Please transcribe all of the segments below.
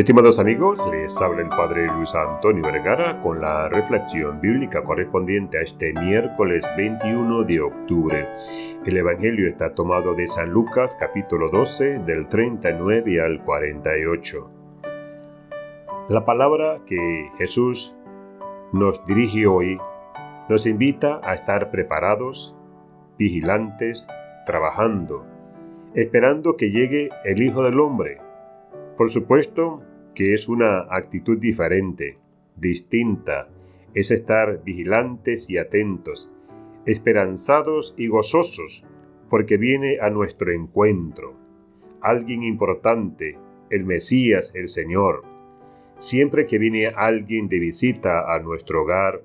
Estimados amigos, les habla el Padre Luis Antonio Vergara con la reflexión bíblica correspondiente a este miércoles 21 de octubre. El Evangelio está tomado de San Lucas capítulo 12 del 39 al 48. La palabra que Jesús nos dirige hoy nos invita a estar preparados, vigilantes, trabajando, esperando que llegue el Hijo del Hombre. Por supuesto que es una actitud diferente, distinta, es estar vigilantes y atentos, esperanzados y gozosos, porque viene a nuestro encuentro. Alguien importante, el Mesías, el Señor. Siempre que viene alguien de visita a nuestro hogar,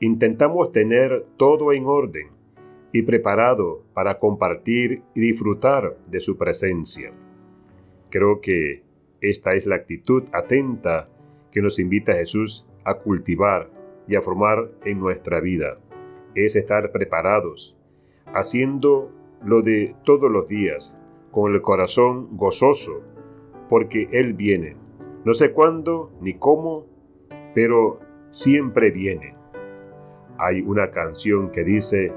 intentamos tener todo en orden y preparado para compartir y disfrutar de su presencia. Creo que esta es la actitud atenta que nos invita Jesús a cultivar y a formar en nuestra vida. Es estar preparados, haciendo lo de todos los días, con el corazón gozoso, porque Él viene. No sé cuándo ni cómo, pero siempre viene. Hay una canción que dice,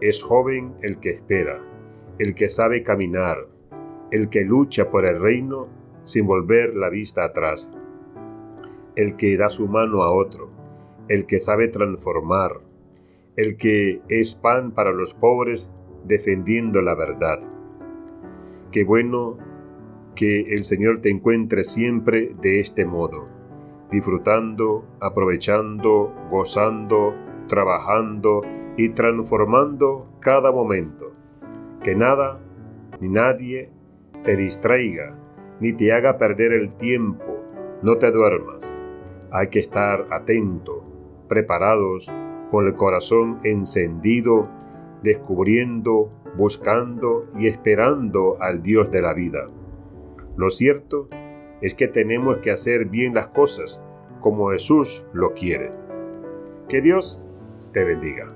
es joven el que espera, el que sabe caminar, el que lucha por el reino sin volver la vista atrás, el que da su mano a otro, el que sabe transformar, el que es pan para los pobres defendiendo la verdad. Qué bueno que el Señor te encuentre siempre de este modo, disfrutando, aprovechando, gozando, trabajando y transformando cada momento. Que nada ni nadie te distraiga ni te haga perder el tiempo. No te duermas. Hay que estar atento, preparados, con el corazón encendido, descubriendo, buscando y esperando al Dios de la vida. Lo cierto es que tenemos que hacer bien las cosas como Jesús lo quiere. Que Dios te bendiga.